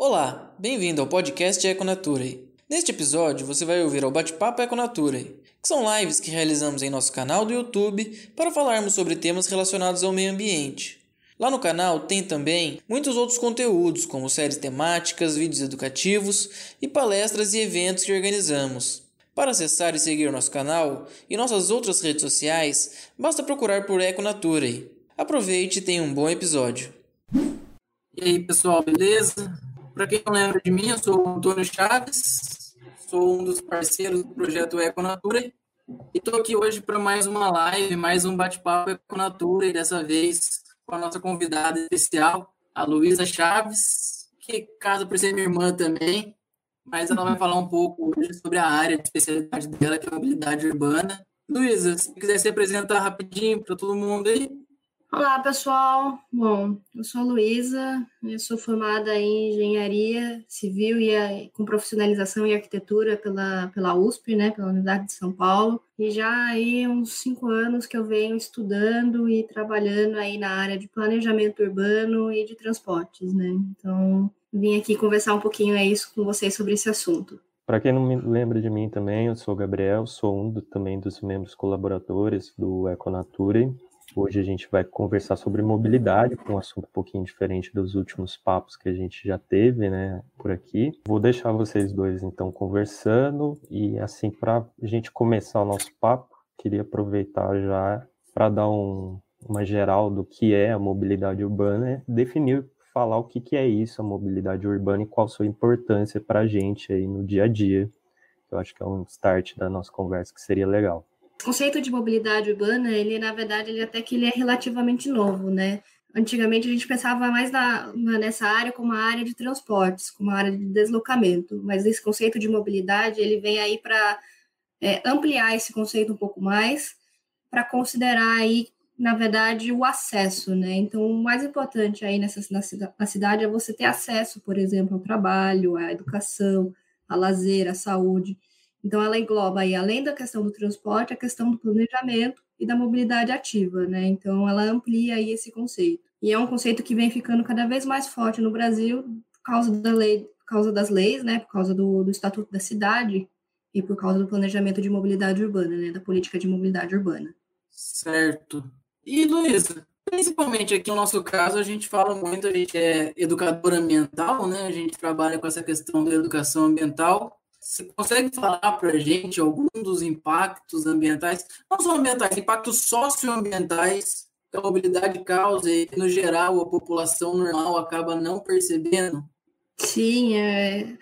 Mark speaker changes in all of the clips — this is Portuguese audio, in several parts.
Speaker 1: Olá, bem-vindo ao podcast Econature. Neste episódio você vai ouvir o Bate-Papo Econature, que são lives que realizamos em nosso canal do YouTube para falarmos sobre temas relacionados ao meio ambiente. Lá no canal tem também muitos outros conteúdos, como séries temáticas, vídeos educativos e palestras e eventos que organizamos. Para acessar e seguir nosso canal e nossas outras redes sociais, basta procurar por Econature. Aproveite e tenha um bom episódio.
Speaker 2: E aí, pessoal, beleza? Para quem não lembra de mim, eu sou o Antônio Chaves, sou um dos parceiros do projeto Econature e estou aqui hoje para mais uma live, mais um bate-papo Econature, e dessa vez com a nossa convidada especial, a Luísa Chaves, que casa por ser minha irmã também, mas ela vai falar um pouco hoje sobre a área de especialidade dela, que é a mobilidade urbana. Luísa, se quiser se apresentar rapidinho para todo mundo aí.
Speaker 3: Olá, pessoal. Bom, eu sou a Luísa, eu sou formada em Engenharia Civil e com profissionalização em Arquitetura pela, pela USP, né, pela Universidade de São Paulo. E já aí uns cinco anos que eu venho estudando e trabalhando aí na área de planejamento urbano e de transportes, né. Então, vim aqui conversar um pouquinho isso com vocês sobre esse assunto.
Speaker 4: Para quem não me lembra de mim também, eu sou o Gabriel, sou um do, também dos membros colaboradores do Econature Hoje a gente vai conversar sobre mobilidade, com um assunto um pouquinho diferente dos últimos papos que a gente já teve, né, por aqui. Vou deixar vocês dois então conversando e assim para a gente começar o nosso papo, queria aproveitar já para dar um, uma geral do que é a mobilidade urbana, definir falar o que, que é isso, a mobilidade urbana e qual sua importância para a gente aí no dia a dia. Eu acho que é um start da nossa conversa que seria legal.
Speaker 3: O conceito de mobilidade urbana, ele na verdade, ele até que ele é relativamente novo, né? Antigamente a gente pensava mais na, nessa área como a área de transportes, como a área de deslocamento, mas esse conceito de mobilidade ele vem aí para é, ampliar esse conceito um pouco mais, para considerar aí, na verdade, o acesso, né? Então, o mais importante aí nessa na, na cidade é você ter acesso, por exemplo, ao trabalho, à educação, a lazer, à saúde. Então, ela engloba aí, além da questão do transporte, a questão do planejamento e da mobilidade ativa, né? Então, ela amplia aí esse conceito. E é um conceito que vem ficando cada vez mais forte no Brasil por causa da lei, por causa das leis, né? Por causa do, do Estatuto da Cidade e por causa do planejamento de mobilidade urbana, né? Da política de mobilidade urbana.
Speaker 2: Certo. E, Luísa, principalmente aqui no nosso caso, a gente fala muito, a gente é educador ambiental, né? A gente trabalha com essa questão da educação ambiental. Você consegue falar para a gente algum dos impactos ambientais, não só ambientais, impactos socioambientais que a mobilidade causa e no geral, a população normal acaba não percebendo?
Speaker 3: Sim, é...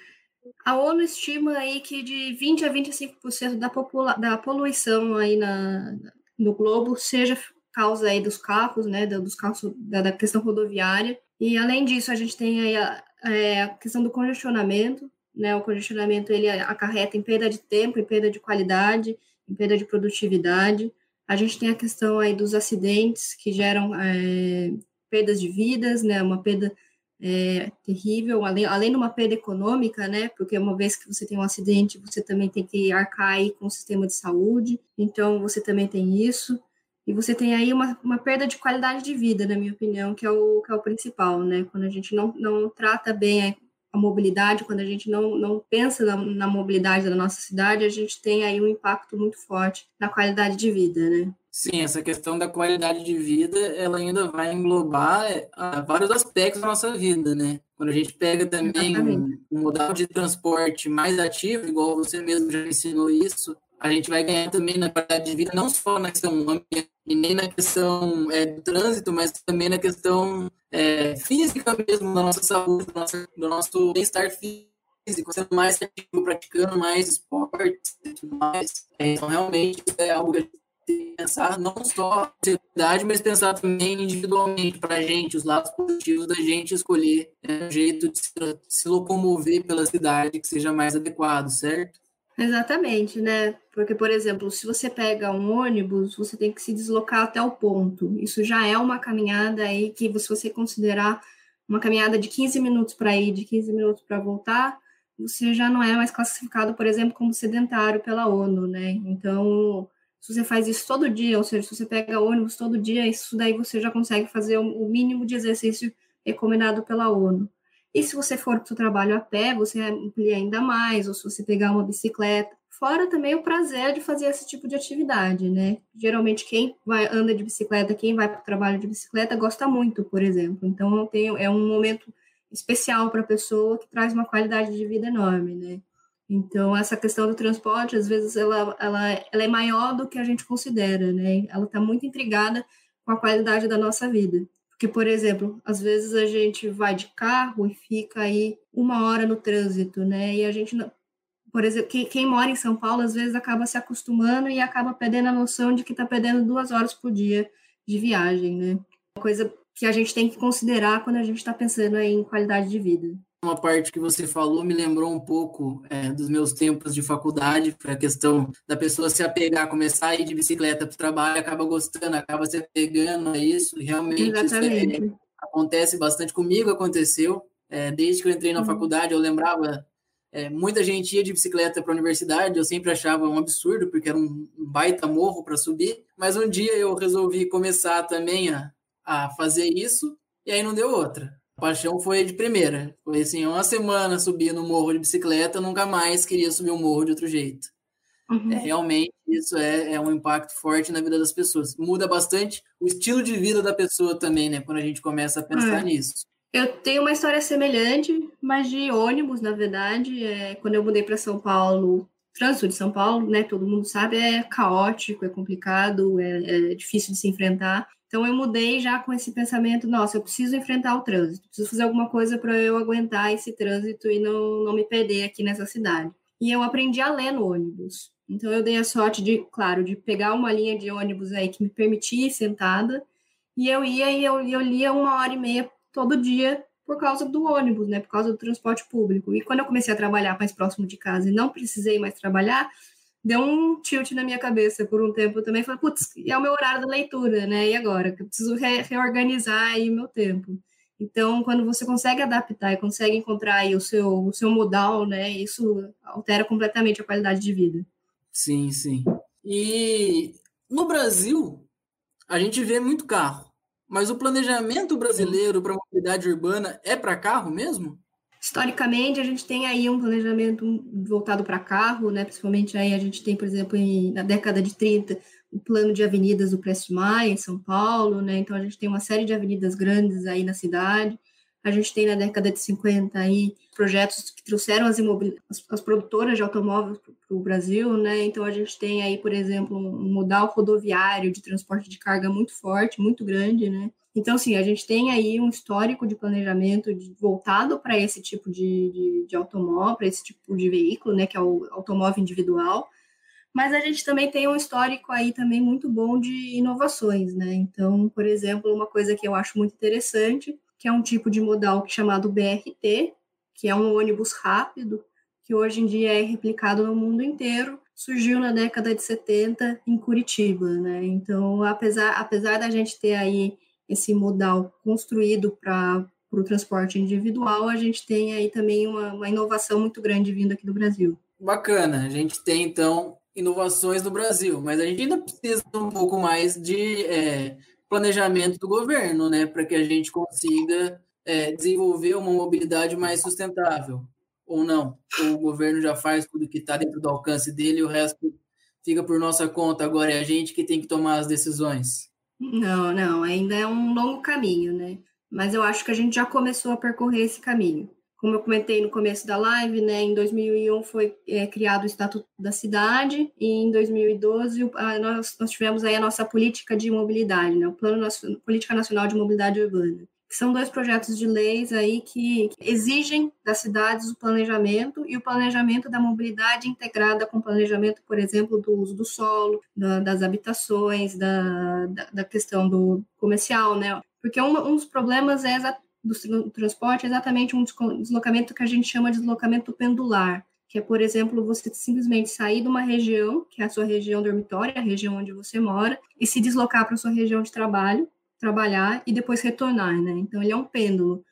Speaker 3: a ONU estima aí que de 20 a 25% da, popula... da poluição aí na... no globo seja causa aí dos carros, né, dos carros, da, da questão rodoviária. E, além disso, a gente tem aí a, é, a questão do congestionamento, né, o congestionamento ele acarreta em perda de tempo, em perda de qualidade, em perda de produtividade. A gente tem a questão aí dos acidentes que geram é, perdas de vidas, né, uma perda é, terrível, além, além de uma perda econômica, né, porque uma vez que você tem um acidente, você também tem que arcar aí com o sistema de saúde, então você também tem isso. E você tem aí uma, uma perda de qualidade de vida, na minha opinião, que é o, que é o principal, né? Quando a gente não, não trata bem a mobilidade, quando a gente não, não pensa na, na, mobilidade da nossa cidade, a gente tem aí um impacto muito forte na qualidade de vida, né?
Speaker 2: Sim, essa questão da qualidade de vida, ela ainda vai englobar é, vários aspectos da nossa vida, né? Quando a gente pega também um, um modal de transporte mais ativo, igual você mesmo já ensinou isso, a gente vai ganhar também na qualidade de vida, não só na questão ambiental, e nem na questão é, do trânsito, mas também na questão é, física mesmo, da nossa saúde, do nosso, nosso bem-estar físico, sendo mais ativo, praticando mais esporte e tudo mais. É, então, realmente, é algo que a gente tem que pensar, não só na sociedade, mas pensar também individualmente para a gente, os lados positivos da gente escolher é, um jeito de se locomover pela cidade que seja mais adequado, certo?
Speaker 3: Exatamente, né? Porque, por exemplo, se você pega um ônibus, você tem que se deslocar até o ponto. Isso já é uma caminhada aí que, se você considerar uma caminhada de 15 minutos para ir, de 15 minutos para voltar, você já não é mais classificado, por exemplo, como sedentário pela ONU, né? Então, se você faz isso todo dia, ou seja, se você pega ônibus todo dia, isso daí você já consegue fazer o mínimo de exercício recomendado pela ONU. E se você for para o trabalho a pé, você amplia ainda mais, ou se você pegar uma bicicleta. Fora também o prazer de fazer esse tipo de atividade, né? Geralmente quem vai anda de bicicleta, quem vai para o trabalho de bicicleta gosta muito, por exemplo. Então tenho, é um momento especial para a pessoa que traz uma qualidade de vida enorme, né? Então essa questão do transporte, às vezes ela, ela, ela é maior do que a gente considera, né? Ela está muito intrigada com a qualidade da nossa vida. Porque, por exemplo, às vezes a gente vai de carro e fica aí uma hora no trânsito, né? E a gente, por exemplo, quem, quem mora em São Paulo, às vezes acaba se acostumando e acaba perdendo a noção de que está perdendo duas horas por dia de viagem, né? Uma coisa que a gente tem que considerar quando a gente está pensando em qualidade de vida
Speaker 2: uma parte que você falou me lembrou um pouco é, dos meus tempos de faculdade, foi a questão da pessoa se apegar, começar a ir de bicicleta para o trabalho, acaba gostando, acaba se apegando a isso, realmente isso é, acontece bastante comigo, aconteceu, é, desde que eu entrei na uhum. faculdade, eu lembrava, é, muita gente ia de bicicleta para a universidade, eu sempre achava um absurdo, porque era um baita morro para subir, mas um dia eu resolvi começar também a, a fazer isso, e aí não deu outra paixão foi de primeira. Foi assim, uma semana subir no morro de bicicleta, nunca mais queria subir um morro de outro jeito. Uhum. É, realmente, isso é, é um impacto forte na vida das pessoas. Muda bastante o estilo de vida da pessoa também, né? Quando a gente começa a pensar é. nisso.
Speaker 3: Eu tenho uma história semelhante, mas de ônibus, na verdade. É, quando eu mudei para São Paulo, trânsito de São Paulo, né? Todo mundo sabe, é caótico, é complicado, é, é difícil de se enfrentar. Então eu mudei já com esse pensamento, nossa, eu preciso enfrentar o trânsito, preciso fazer alguma coisa para eu aguentar esse trânsito e não, não me perder aqui nessa cidade. E eu aprendi a ler no ônibus. Então eu dei a sorte de, claro, de pegar uma linha de ônibus aí que me permitia ir sentada, e eu ia e eu, eu lia uma hora e meia todo dia por causa do ônibus, né? Por causa do transporte público. E quando eu comecei a trabalhar mais próximo de casa e não precisei mais trabalhar, deu um tilt na minha cabeça por um tempo também. Falei, putz, é o meu horário da leitura, né? E agora? Eu preciso re reorganizar aí o meu tempo. Então, quando você consegue adaptar e consegue encontrar aí o seu, o seu modal, né? Isso altera completamente a qualidade de vida.
Speaker 2: Sim, sim. E no Brasil, a gente vê muito carro. Mas o planejamento brasileiro para a mobilidade urbana é para carro mesmo?
Speaker 3: Historicamente, a gente tem aí um planejamento voltado para carro, né? Principalmente aí a gente tem, por exemplo, em, na década de 30, o plano de avenidas do Prestes Maia, em São Paulo, né? Então, a gente tem uma série de avenidas grandes aí na cidade. A gente tem na década de 50 aí projetos que trouxeram as, as, as produtoras de automóveis para o Brasil, né? Então, a gente tem aí, por exemplo, um modal rodoviário de transporte de carga muito forte, muito grande, né? Então, assim, a gente tem aí um histórico de planejamento de, voltado para esse tipo de, de, de automóvel, para esse tipo de veículo, né, que é o automóvel individual, mas a gente também tem um histórico aí também muito bom de inovações, né? Então, por exemplo, uma coisa que eu acho muito interessante, que é um tipo de modal é chamado BRT, que é um ônibus rápido, que hoje em dia é replicado no mundo inteiro, surgiu na década de 70 em Curitiba, né? Então, apesar, apesar da gente ter aí esse modal construído para o transporte individual, a gente tem aí também uma, uma inovação muito grande vindo aqui do Brasil.
Speaker 2: Bacana, a gente tem então inovações no Brasil, mas a gente ainda precisa um pouco mais de é, planejamento do governo, né, para que a gente consiga é, desenvolver uma mobilidade mais sustentável, ou não? O governo já faz tudo que está dentro do alcance dele o resto fica por nossa conta, agora é a gente que tem que tomar as decisões?
Speaker 3: Não, não, ainda é um longo caminho, né? Mas eu acho que a gente já começou a percorrer esse caminho. Como eu comentei no começo da live, né, em 2001 foi é, criado o Estatuto da Cidade e em 2012 a, nós, nós tivemos aí a nossa política de mobilidade, né, o Plano Política Nacional de Mobilidade Urbana são dois projetos de leis aí que, exigem das cidades o planejamento e o planejamento da mobilidade integrada com o planejamento, por exemplo, do uso do solo, da, das habitações, da, da, da, questão do comercial, né? Porque um, um dos problemas é do transporte é exatamente um deslocamento que a gente chama de deslocamento pendular, que é, por exemplo, você simplesmente sair de uma região, que é a sua região dormitória, a região onde você mora, e se deslocar para a sua região de trabalho, trabalhar e depois retornar, né? Então ele é um pêndulo.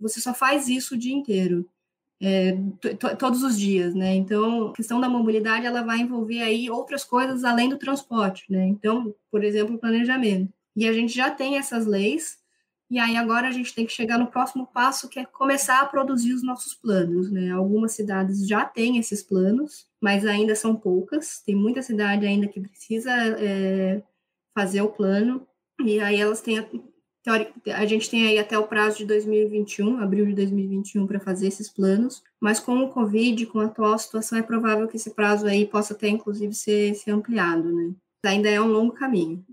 Speaker 3: Você só faz isso o dia inteiro, é, todos os dias, né? Então a questão da mobilidade ela vai envolver aí outras coisas além do transporte, né? Então, por exemplo, planejamento. E a gente já tem essas leis E aí agora a gente tem que chegar no próximo passo, que é começar a produzir os nossos planos, né? Algumas cidades já têm esses planos, mas ainda são poucas. Tem muita cidade ainda que precisa é, fazer o plano, e aí elas têm a gente tem aí até o prazo de 2021, abril de 2021, para fazer esses planos, mas com o Covid, com a atual situação, é provável que esse prazo aí possa até, inclusive, ser, ser ampliado, né? Ainda é um longo caminho.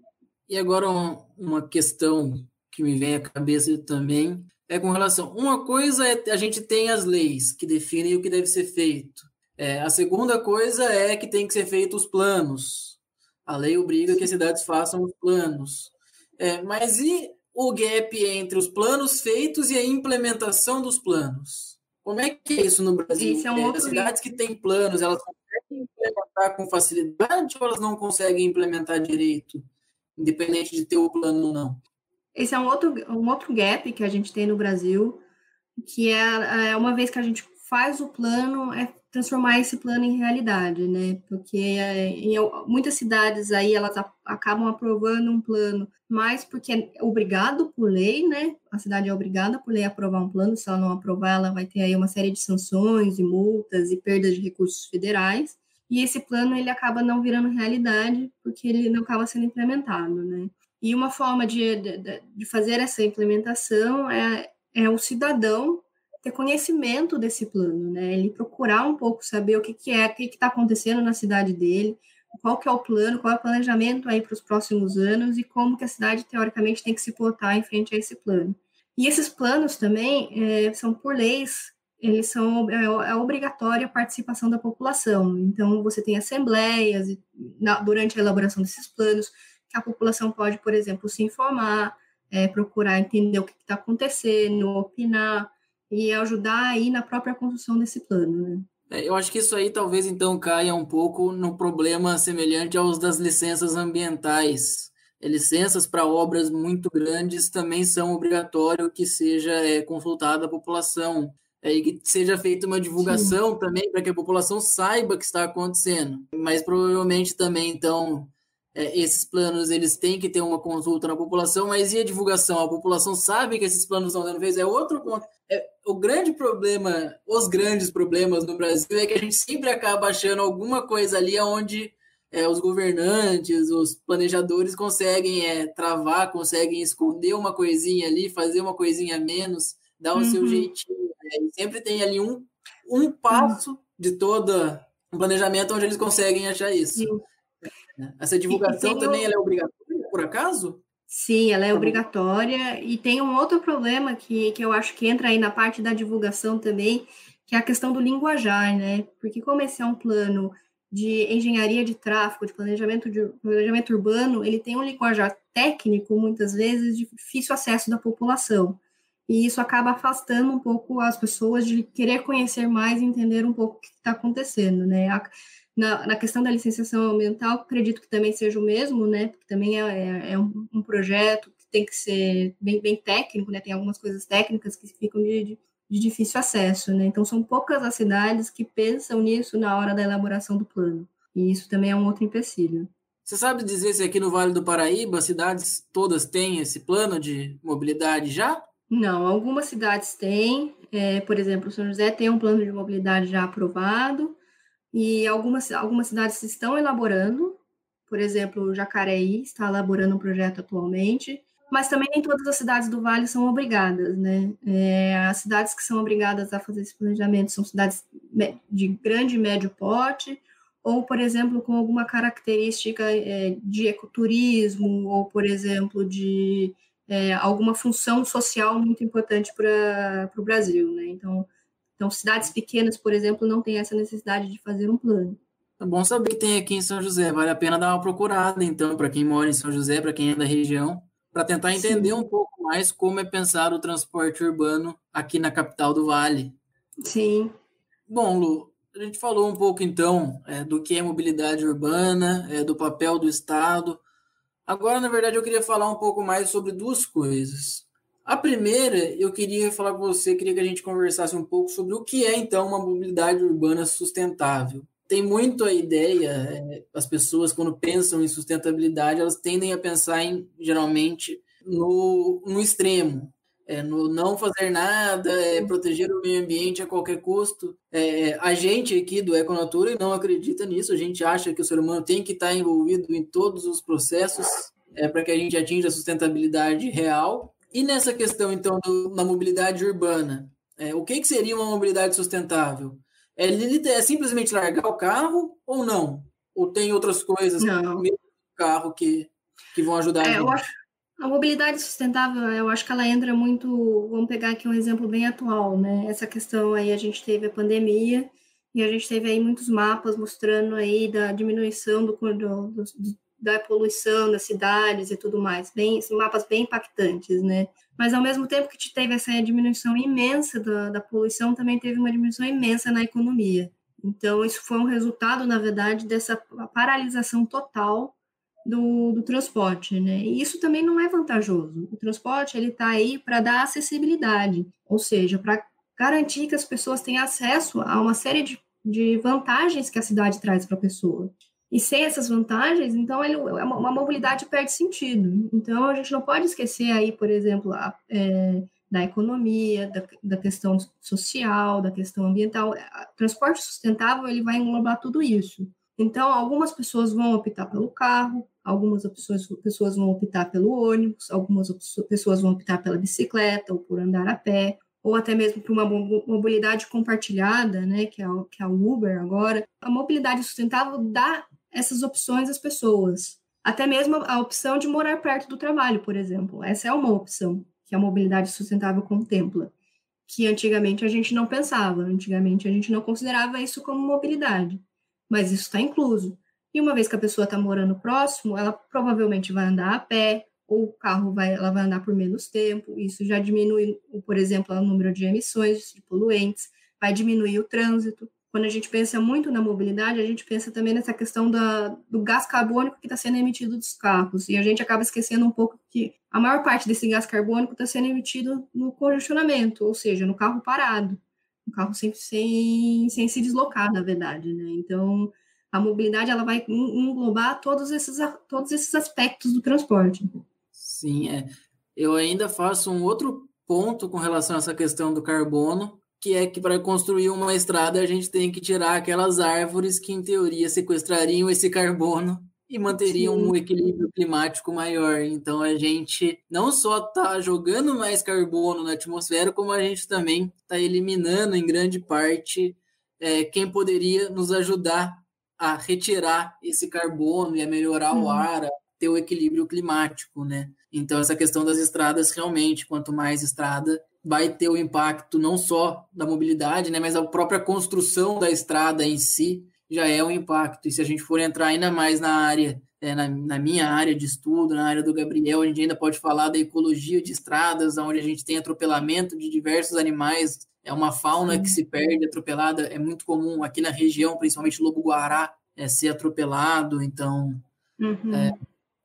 Speaker 2: E agora uma questão que me vem à cabeça também é com relação. Uma coisa é a gente tem as leis que definem o que deve ser feito. É, a segunda coisa é que tem que ser feitos os planos. A lei obriga que as cidades façam os planos. É, mas e o gap entre os planos feitos e a implementação dos planos? Como é que é isso no Brasil?
Speaker 3: Isso é um
Speaker 2: é, as cidades que têm planos, elas conseguem implementar com facilidade ou elas não conseguem implementar direito, independente de ter o plano ou não?
Speaker 3: Esse é um outro, um outro gap que a gente tem no Brasil, que é, é uma vez que a gente faz o plano, é transformar esse plano em realidade, né? Porque é, em muitas cidades aí elas acabam aprovando um plano, mais porque é obrigado por lei, né? A cidade é obrigada por lei a aprovar um plano, se ela não aprovar, ela vai ter aí uma série de sanções e multas e perdas de recursos federais. E esse plano ele acaba não virando realidade porque ele não acaba sendo implementado, né? E uma forma de, de, de fazer essa implementação é, é o cidadão ter conhecimento desse plano, né? Ele procurar um pouco saber o que, que é, o que está acontecendo na cidade dele, qual que é o plano, qual é o planejamento aí para os próximos anos e como que a cidade, teoricamente, tem que se portar em frente a esse plano. E esses planos também é, são por leis, eles são é, é obrigatória a participação da população. Então, você tem assembleias na, durante a elaboração desses planos, que a população pode, por exemplo, se informar, é, procurar entender o que está acontecendo, opinar, e ajudar aí na própria construção desse plano, né?
Speaker 2: É, eu acho que isso aí talvez então caia um pouco no problema semelhante aos das licenças ambientais. É, licenças para obras muito grandes também são obrigatório que seja é, consultada a população é, e que seja feita uma divulgação Sim. também para que a população saiba o que está acontecendo. Mas provavelmente também então é, esses planos eles têm que ter uma consulta na população, mas e a divulgação? A população sabe que esses planos estão sendo feitos? É outro ponto. É, o grande problema, os grandes problemas no Brasil é que a gente sempre acaba achando alguma coisa ali onde é, os governantes, os planejadores conseguem é, travar, conseguem esconder uma coisinha ali, fazer uma coisinha a menos, dar o uhum. seu jeitinho. Né? sempre tem ali um, um passo de todo um planejamento onde eles conseguem achar isso. Sim. Essa divulgação também é obrigatória, por acaso?
Speaker 3: Sim, ela é tá obrigatória. E tem um outro problema que, que eu acho que entra aí na parte da divulgação também, que é a questão do linguajar, né? Porque como esse é um plano de engenharia de tráfego, de planejamento, de planejamento urbano, ele tem um linguajar técnico, muitas vezes, de difícil acesso da população. E isso acaba afastando um pouco as pessoas de querer conhecer mais e entender um pouco o que está acontecendo, né? Na, na, questão da licenciação ambiental, acredito que também seja o mesmo, né? Porque também é, é, é um, um, projeto que tem que ser bem, bem técnico, né? Tem algumas coisas técnicas que ficam de, de, de, difícil acesso, né? Então, são poucas as cidades que pensam nisso na hora da elaboração do plano. E isso também é um outro empecilho.
Speaker 2: Você sabe dizer se aqui no Vale do Paraíba as cidades todas têm esse plano de mobilidade já?
Speaker 3: Não, algumas cidades têm. É, por exemplo, São José tem um plano de mobilidade já aprovado. E algumas, algumas cidades estão elaborando, por exemplo, Jacareí está elaborando um projeto atualmente, mas também nem todas as cidades do Vale são obrigadas, né? É, as cidades que são obrigadas a fazer esse planejamento são cidades de grande e médio porte, ou, por exemplo, com alguma característica é, de ecoturismo, ou, por exemplo, de é, alguma função social muito importante para o Brasil, né? Então, então, cidades pequenas, por exemplo, não têm essa necessidade de fazer um plano.
Speaker 2: É bom saber que tem aqui em São José. Vale a pena dar uma procurada, então, para quem mora em São José, para quem é da região, para tentar entender Sim. um pouco mais como é pensado o transporte urbano aqui na capital do Vale.
Speaker 3: Sim.
Speaker 2: Bom, Lu, a gente falou um pouco, então, é, do que é mobilidade urbana, é, do papel do Estado. Agora, na verdade, eu queria falar um pouco mais sobre duas coisas. A primeira, eu queria falar com você, queria que a gente conversasse um pouco sobre o que é, então, uma mobilidade urbana sustentável. Tem muito a ideia, é, as pessoas, quando pensam em sustentabilidade, elas tendem a pensar em, geralmente, no, no extremo. É, no não fazer nada, é, proteger o meio ambiente a qualquer custo. É, a gente aqui do Econatura não acredita nisso, a gente acha que o ser humano tem que estar envolvido em todos os processos é, para que a gente atinja a sustentabilidade real. E nessa questão, então, do, da mobilidade urbana, é, o que, que seria uma mobilidade sustentável? É, é simplesmente largar o carro ou não? Ou tem outras coisas,
Speaker 3: não.
Speaker 2: mesmo carro, que, que vão ajudar
Speaker 3: é,
Speaker 2: a gente?
Speaker 3: Acho, a mobilidade sustentável, eu acho que ela entra muito. Vamos pegar aqui um exemplo bem atual, né? Essa questão aí, a gente teve a pandemia e a gente teve aí muitos mapas mostrando aí da diminuição do, do, do da poluição das cidades e tudo mais, bem, mapas bem impactantes, né? Mas ao mesmo tempo que teve essa diminuição imensa da, da poluição, também teve uma diminuição imensa na economia. Então, isso foi um resultado, na verdade, dessa paralisação total do, do transporte, né? E isso também não é vantajoso. O transporte ele está aí para dar acessibilidade, ou seja, para garantir que as pessoas tenham acesso a uma série de, de vantagens que a cidade traz para a pessoa. E sem essas vantagens, então ele, é uma mobilidade perde sentido. Então a gente não pode esquecer aí, por exemplo, a, é, da economia, da, da, questão social, da questão ambiental. O transporte sustentável ele vai englobar tudo isso. Então, algumas pessoas vão optar pelo carro, algumas pessoas, pessoas vão optar pelo ônibus, algumas pessoas vão optar pela bicicleta ou por andar a pé, ou até mesmo por uma mobilidade compartilhada, né, que é, o, que é o Uber agora. A mobilidade sustentável dá essas opções às pessoas. Até mesmo a opção de morar perto do trabalho, por exemplo. Essa é uma opção que a mobilidade sustentável contempla, que antigamente a gente não pensava, antigamente a gente não considerava isso como mobilidade mas isso está incluso. E uma vez que a pessoa está morando próximo, ela provavelmente vai andar a pé, ou o carro vai, ela vai andar por menos tempo. Isso já diminui, por exemplo, o número de emissões de poluentes, vai diminuir o trânsito. Quando a gente pensa muito na mobilidade, a gente pensa também nessa questão da, do gás carbônico que está sendo emitido dos carros. E a gente acaba esquecendo um pouco que a maior parte desse gás carbônico está sendo emitido no congestionamento, ou seja, no carro parado o carro sempre sem, sem se deslocar, na verdade, né? Então, a mobilidade ela vai englobar todos esses, todos esses aspectos do transporte.
Speaker 2: Sim, é. Eu ainda faço um outro ponto com relação a essa questão do carbono, que é que para construir uma estrada a gente tem que tirar aquelas árvores que, em teoria, sequestrariam esse carbono e manteriam Sim. um equilíbrio climático maior. Então a gente não só está jogando mais carbono na atmosfera, como a gente também está eliminando em grande parte é, quem poderia nos ajudar a retirar esse carbono e a melhorar uhum. o ar, a ter o equilíbrio climático, né? Então essa questão das estradas realmente, quanto mais estrada, vai ter o impacto não só da mobilidade, né, mas a própria construção da estrada em si já é um impacto. E se a gente for entrar ainda mais na área, é, na, na, minha área de estudo, na área do Gabriel, a gente ainda pode falar da ecologia de estradas, onde a gente tem atropelamento de diversos animais, é uma fauna que se perde atropelada, é muito comum aqui na região, principalmente lobo-guará, é, ser atropelado, então uhum. é,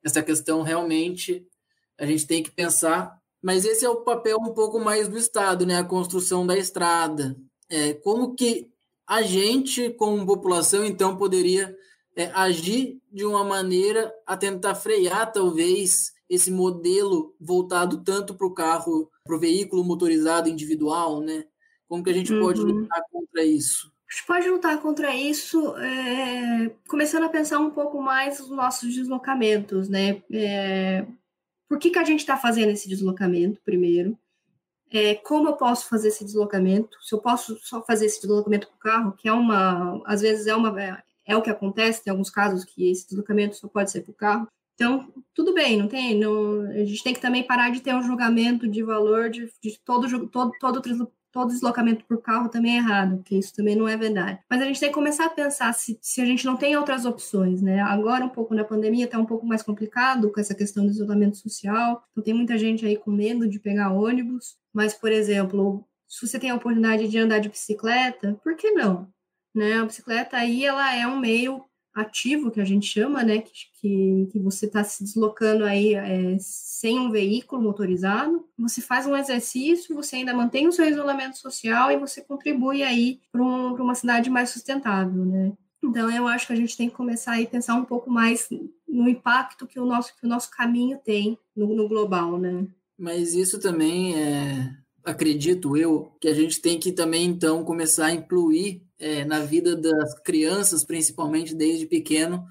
Speaker 2: essa questão realmente a gente tem que pensar, mas esse é o papel um pouco mais do Estado, né, a construção da estrada, é, como que a gente, como população, então, poderia é, agir de uma maneira a tentar frear, talvez, esse modelo voltado tanto para o carro, para o veículo motorizado individual, né? Como que a gente uhum. pode lutar contra isso?
Speaker 3: A gente pode lutar contra isso é, começando a pensar um pouco mais nos nossos deslocamentos, né? É, por que, que a gente está fazendo esse deslocamento, primeiro? é, como eu posso fazer esse deslocamento, se eu posso só fazer esse deslocamento com o carro, que é uma, às vezes é uma, é, é o que acontece, tem alguns casos que esse deslocamento só pode ser com o carro. Então, tudo bem, não tem, não, a gente tem que também parar de ter um julgamento de valor de, de todo, todo, todo todo deslocamento por carro também é errado, porque isso também não é verdade. Mas a gente tem que começar a pensar se, se a gente não tem outras opções, né? Agora, um pouco na pandemia, está um pouco mais complicado com essa questão do isolamento social, então tem muita gente aí com medo de pegar ônibus, mas, por exemplo, se você tem a oportunidade de andar de bicicleta, por que não? Né? A bicicleta aí, ela é um meio ativo, que a gente chama, né, que, que, você está se deslocando aí é, sem um veículo motorizado, você faz um exercício, você ainda mantém o seu isolamento social e você contribui aí para um, uma cidade mais sustentável, né. Então, eu acho que a gente tem que começar a pensar um pouco mais no impacto que o nosso, que o nosso caminho tem no, no global, né?
Speaker 2: Mas isso também é, acredito eu, que a gente tem que também então começar a incluir é, na vida das crianças, principalmente desde pequeno,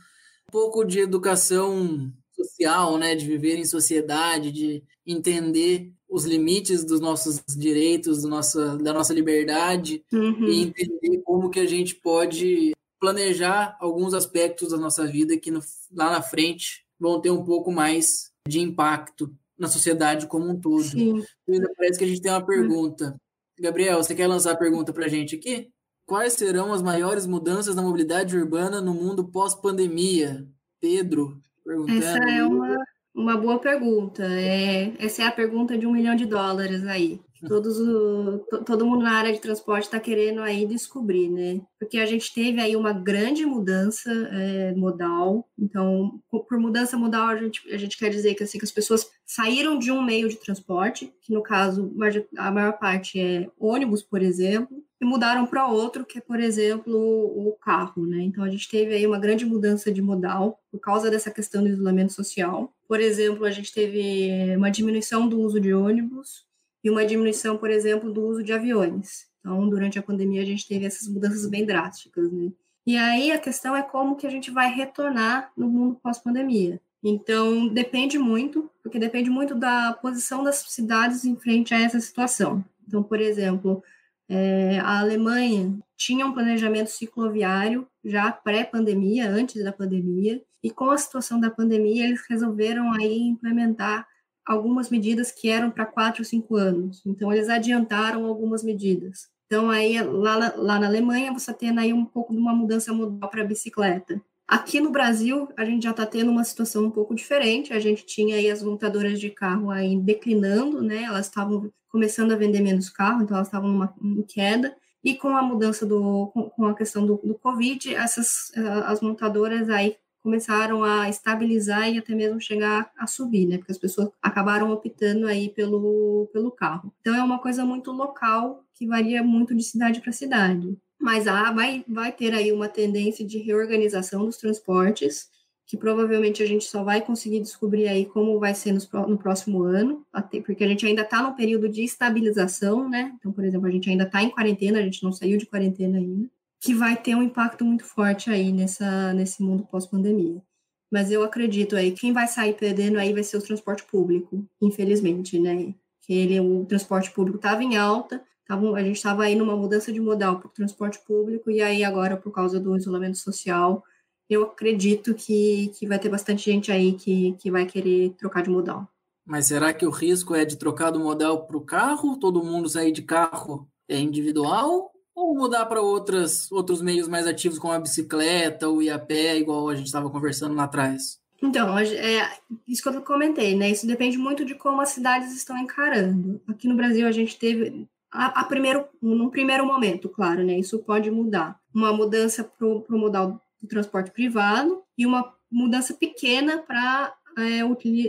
Speaker 2: um pouco de educação social, né, de viver em sociedade, de entender os limites dos nossos direitos, do nossa, da nossa liberdade uhum. e entender como que a gente pode planejar alguns aspectos da nossa vida que no, lá na frente vão ter um pouco mais de impacto na sociedade como um todo. Sim. Ainda parece que a gente tem uma pergunta. Gabriel, você quer lançar a pergunta para a gente aqui? Quais serão as maiores mudanças na mobilidade urbana no mundo pós-pandemia? Pedro, perguntando.
Speaker 3: Essa é uma, uma boa pergunta. É, essa é a pergunta de um milhão de dólares aí. Todos o, todo mundo na área de transporte está querendo aí descobrir, né? Porque a gente teve aí uma grande mudança é, modal. Então, por mudança modal, a gente, a gente quer dizer que, assim, que as pessoas saíram de um meio de transporte, que no caso, a maior parte é ônibus, por exemplo, e mudaram para outro, que é, por exemplo, o carro, né? Então a gente teve aí uma grande mudança de modal por causa dessa questão do isolamento social. Por exemplo, a gente teve uma diminuição do uso de ônibus e uma diminuição, por exemplo, do uso de aviões. Então, durante a pandemia a gente teve essas mudanças bem drásticas, né? E aí a questão é como que a gente vai retornar no mundo pós-pandemia. Então, depende muito, porque depende muito da posição das cidades em frente a essa situação. Então, por exemplo, é, a Alemanha tinha um planejamento cicloviário já pré-pandemia, antes da pandemia, e com a situação da pandemia, eles resolveram aí implementar algumas medidas que eram para quatro ou cinco anos. Então, eles adiantaram algumas medidas. Então, aí, lá lá na Alemanha, você tem aí um pouco de uma mudança modal para a bicicleta. Aqui no Brasil, a gente já está tendo uma situação um pouco diferente. A gente tinha aí as montadoras de carro aí declinando, né? Elas estavam começando a vender menos carro, então elas estavam numa queda. E com a mudança do, com, com a questão do, do Covid, essas as montadoras aí começaram a estabilizar e até mesmo chegar a subir, né? Porque as pessoas acabaram optando aí pelo, pelo carro. Então é uma coisa muito local que varia muito de cidade para cidade. Mas ah, vai, vai ter aí uma tendência de reorganização dos transportes, que provavelmente a gente só vai conseguir descobrir aí como vai ser no, no próximo ano, até porque a gente ainda está no período de estabilização, né? Então, por exemplo, a gente ainda está em quarentena, a gente não saiu de quarentena ainda, que vai ter um impacto muito forte aí nessa, nesse mundo pós-pandemia. Mas eu acredito aí, quem vai sair perdendo aí vai ser o transporte público, infelizmente, né? Que ele, o transporte público estava em alta, Tava, a gente estava aí numa mudança de modal para o transporte público, e aí agora, por causa do isolamento social, eu acredito que, que vai ter bastante gente aí que, que vai querer trocar de modal.
Speaker 2: Mas será que o risco é de trocar do modal para o carro? Todo mundo sair de carro é individual? Ou mudar para outros meios mais ativos, como a bicicleta ou ir a pé, igual a gente estava conversando lá atrás?
Speaker 3: Então, é, isso que eu comentei, né? Isso depende muito de como as cidades estão encarando. Aqui no Brasil, a gente teve a, a primeiro, num primeiro momento, claro, né? Isso pode mudar. Uma mudança para o modal do transporte privado e uma mudança pequena para é, a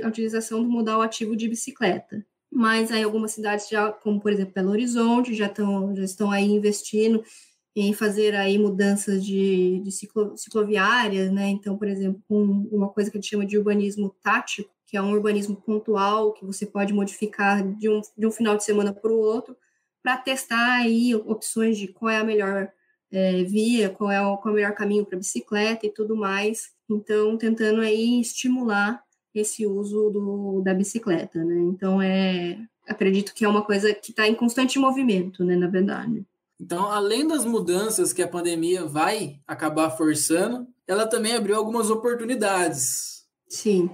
Speaker 3: utilização do modal ativo de bicicleta. Mas aí algumas cidades já, como por exemplo Belo Horizonte, já estão já estão aí investindo em fazer aí mudanças de, de ciclo, cicloviárias, né? Então, por exemplo, um, uma coisa que a gente chama de urbanismo tático, que é um urbanismo pontual que você pode modificar de um, de um final de semana para o outro, para testar aí opções de qual é a melhor é, via, qual é, o, qual é o melhor caminho para bicicleta e tudo mais. Então, tentando aí estimular esse uso do, da bicicleta, né? Então, é, acredito que é uma coisa que está em constante movimento, né, na verdade.
Speaker 2: Então, além das mudanças que a pandemia vai acabar forçando, ela também abriu algumas oportunidades.
Speaker 3: Sim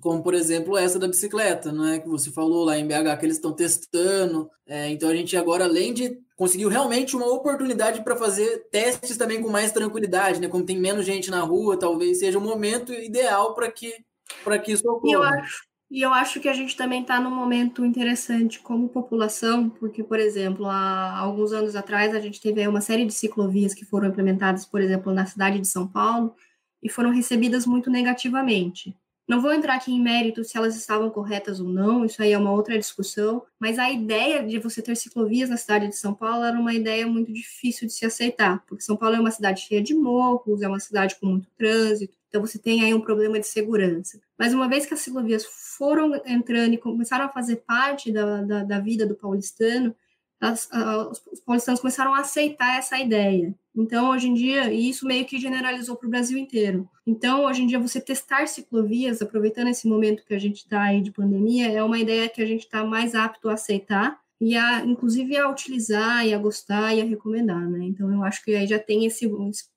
Speaker 2: como por exemplo essa da bicicleta, não é que você falou lá em BH que eles estão testando. É, então a gente agora além de conseguiu realmente uma oportunidade para fazer testes também com mais tranquilidade, né? Como tem menos gente na rua, talvez seja o momento ideal para que para que isso ocorra.
Speaker 3: E eu acho, e eu acho que a gente também está num momento interessante como população, porque, por exemplo, há alguns anos atrás a gente teve uma série de ciclovias que foram implementadas, por exemplo, na cidade de São Paulo, e foram recebidas muito negativamente Não vou entrar aqui em mérito se elas estavam corretas ou não, isso aí é uma outra discussão, mas a ideia de você ter ciclovias na cidade de São Paulo era uma ideia muito difícil de se aceitar, porque São Paulo é uma cidade cheia de morros, é uma cidade com muito trânsito, então você tem aí um problema de segurança. Mas uma vez que as ciclovias foram entrando e começaram a fazer parte da, da, da vida do paulistano, as, os paulistanos começaram a aceitar essa ideia. Então, hoje em dia, e isso meio que generalizou para o Brasil inteiro. Então, hoje em dia, você testar ciclovias, aproveitando esse momento que a gente está aí de pandemia, é uma ideia que a gente está mais apto a aceitar e a, inclusive, a utilizar e a gostar e a recomendar, né? Então, eu acho que aí já tem esse,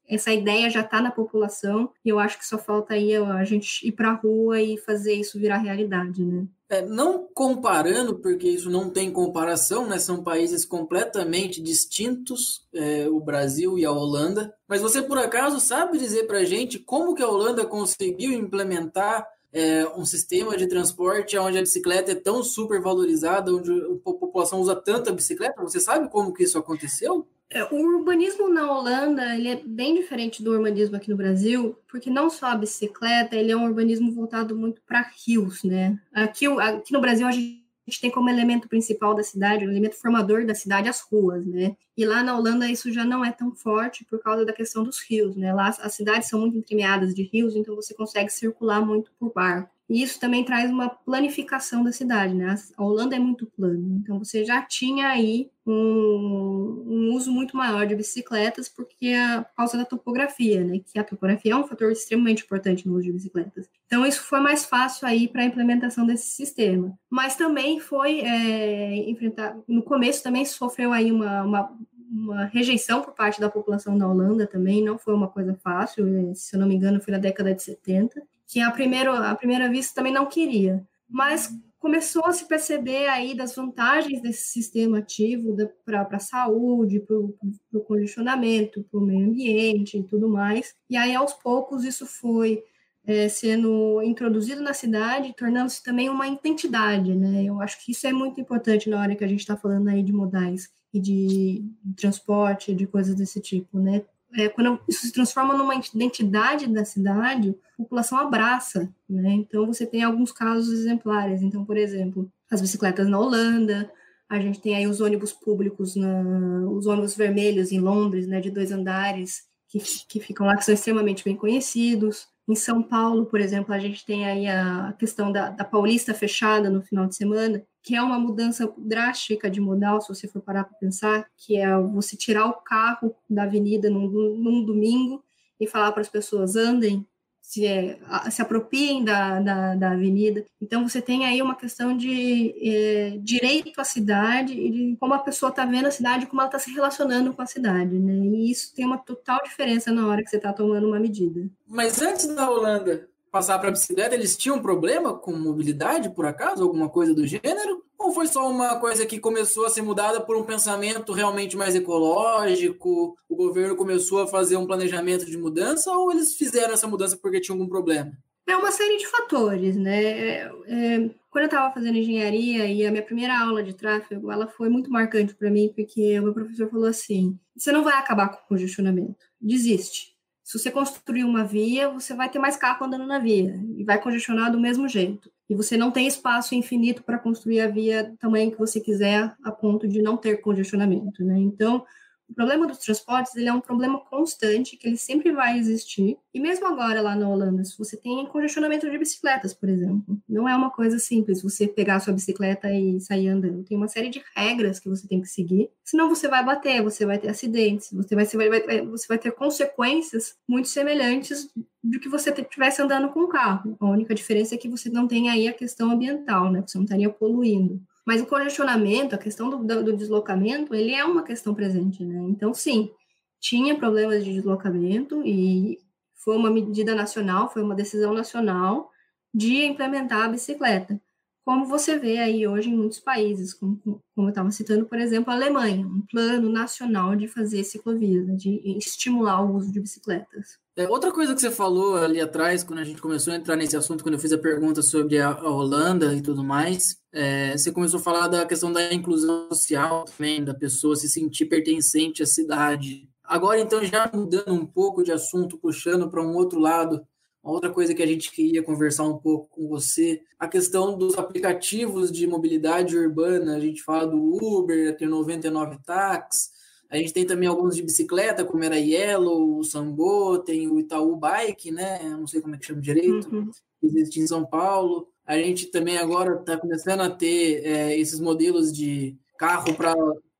Speaker 3: essa ideia já está na população e eu acho que só falta aí a gente ir para a rua e fazer isso virar realidade, né?
Speaker 2: É, não comparando, porque isso não tem comparação, né? São países completamente distintos, é, o Brasil e a Holanda. Mas você, por acaso, sabe dizer para a gente como que a Holanda conseguiu implementar é, um sistema de transporte onde a bicicleta é tão super valorizada, onde a população usa tanta bicicleta? Você sabe como que isso aconteceu?
Speaker 3: É, o urbanismo na Holanda ele é bem diferente do urbanismo aqui no Brasil, porque não só a bicicleta, ele é um urbanismo voltado muito para rios, né? Aqui, aqui no Brasil a gente tem como elemento principal da cidade, o elemento formador da cidade, as ruas, né? E lá na Holanda isso já não é tão forte por causa da questão dos rios, né? Lá as cidades são muito entremeadas de rios, então você consegue circular muito por barco. E isso também traz uma planificação da cidade, né? A Holanda é muito plana, então você já tinha aí um, um uso muito maior de bicicletas porque a, por causa da topografia, né? Que a topografia é um fator extremamente importante no uso de bicicletas. Então isso foi mais fácil aí para a implementação desse sistema. Mas também foi é, enfrentar, no começo também sofreu aí uma, uma uma rejeição por parte da população da Holanda também, não foi uma coisa fácil, né? se eu não me engano, foi na década de 70 que a primeira, a primeira vista também não queria. Mas começou a se perceber aí das vantagens desse sistema ativo para a saúde, para o condicionamento, para o meio ambiente e tudo mais. E aí, aos poucos, isso foi é, sendo introduzido na cidade, tornando-se também uma identidade, né? Eu acho que isso é muito importante na hora que a gente está falando aí de modais e de, transporte, de coisas desse tipo, né? É, quando isso se transforma numa identidade da cidade, a população abraça, né? Então você tem alguns casos exemplares. Então, por exemplo, as bicicletas na Holanda, a gente tem aí os ônibus públicos, na, os ônibus vermelhos em Londres, né, de dois andares, que, que ficam lá, que são extremamente bem conhecidos. Em São Paulo, por exemplo, a gente tem aí a questão da, da Paulista fechada no final de semana, que é uma mudança drástica de modal, se você for parar para pensar, que é você tirar o carro da avenida num, num domingo e falar para as pessoas andem, se, é, se apropriem da, da, da, avenida. Então, você tem aí uma questão de é, direito à cidade e de como a pessoa está vendo a cidade, como ela está se relacionando com a cidade, né? E isso tem uma total diferença na hora que você está tomando uma medida.
Speaker 2: Mas antes da Holanda, passar para a bicicleta, eles tinham problema com mobilidade, por acaso, alguma coisa do gênero? Ou foi só uma coisa que começou a ser mudada por um pensamento realmente mais ecológico? O governo começou a fazer um planejamento de mudança ou eles fizeram essa mudança porque tinham algum problema?
Speaker 3: É uma série de fatores, né? É, é quando eu estava fazendo engenharia e a minha primeira aula de tráfego, ela foi muito marcante para mim, porque o meu professor falou assim: você não vai acabar com o congestionamento, desiste. Se você construir uma via, você vai ter mais carro andando na via e vai congestionar do mesmo jeito. E você não tem espaço infinito para construir a via do tamanho que você quiser, a ponto de não ter congestionamento, né? Então, o problema dos transportes ele é um problema constante, que ele sempre vai existir. E mesmo agora lá na Holanda, se você tem congestionamento de bicicletas, por exemplo, não é uma coisa simples você pegar a sua bicicleta e sair andando. Tem uma série de regras que você tem que seguir, senão você vai bater, você vai ter acidentes, você vai, você vai, você vai ter consequências muito semelhantes do que você estivesse andando com o carro. A única diferença é que você não tem aí a questão ambiental, né? Você não estaria poluindo. Mas o congestionamento, a questão do, do, do deslocamento, ele é uma questão presente, né? Então, sim, tinha problemas de deslocamento e foi uma medida nacional, foi uma decisão nacional de implementar a bicicleta. Como você vê aí hoje em muitos países, como, como eu estava citando, por exemplo, a Alemanha, um plano nacional de fazer ciclovias, de estimular o uso de bicicletas.
Speaker 2: É, outra coisa que você falou ali atrás, quando a gente começou a entrar nesse assunto, quando eu fiz a pergunta sobre a, a Holanda e tudo mais, é, você começou a falar da questão da inclusão social também, da pessoa se sentir pertencente à cidade. Agora, então, já mudando um pouco de assunto, puxando para um outro lado, Outra coisa que a gente queria conversar um pouco com você, a questão dos aplicativos de mobilidade urbana. A gente fala do Uber, tem 99 Tax, a gente tem também alguns de bicicleta, como era Yellow, o Sambo, tem o Itaú Bike, né? Não sei como é que chama direito, uhum. existe em São Paulo. A gente também agora está começando a ter é, esses modelos de carro para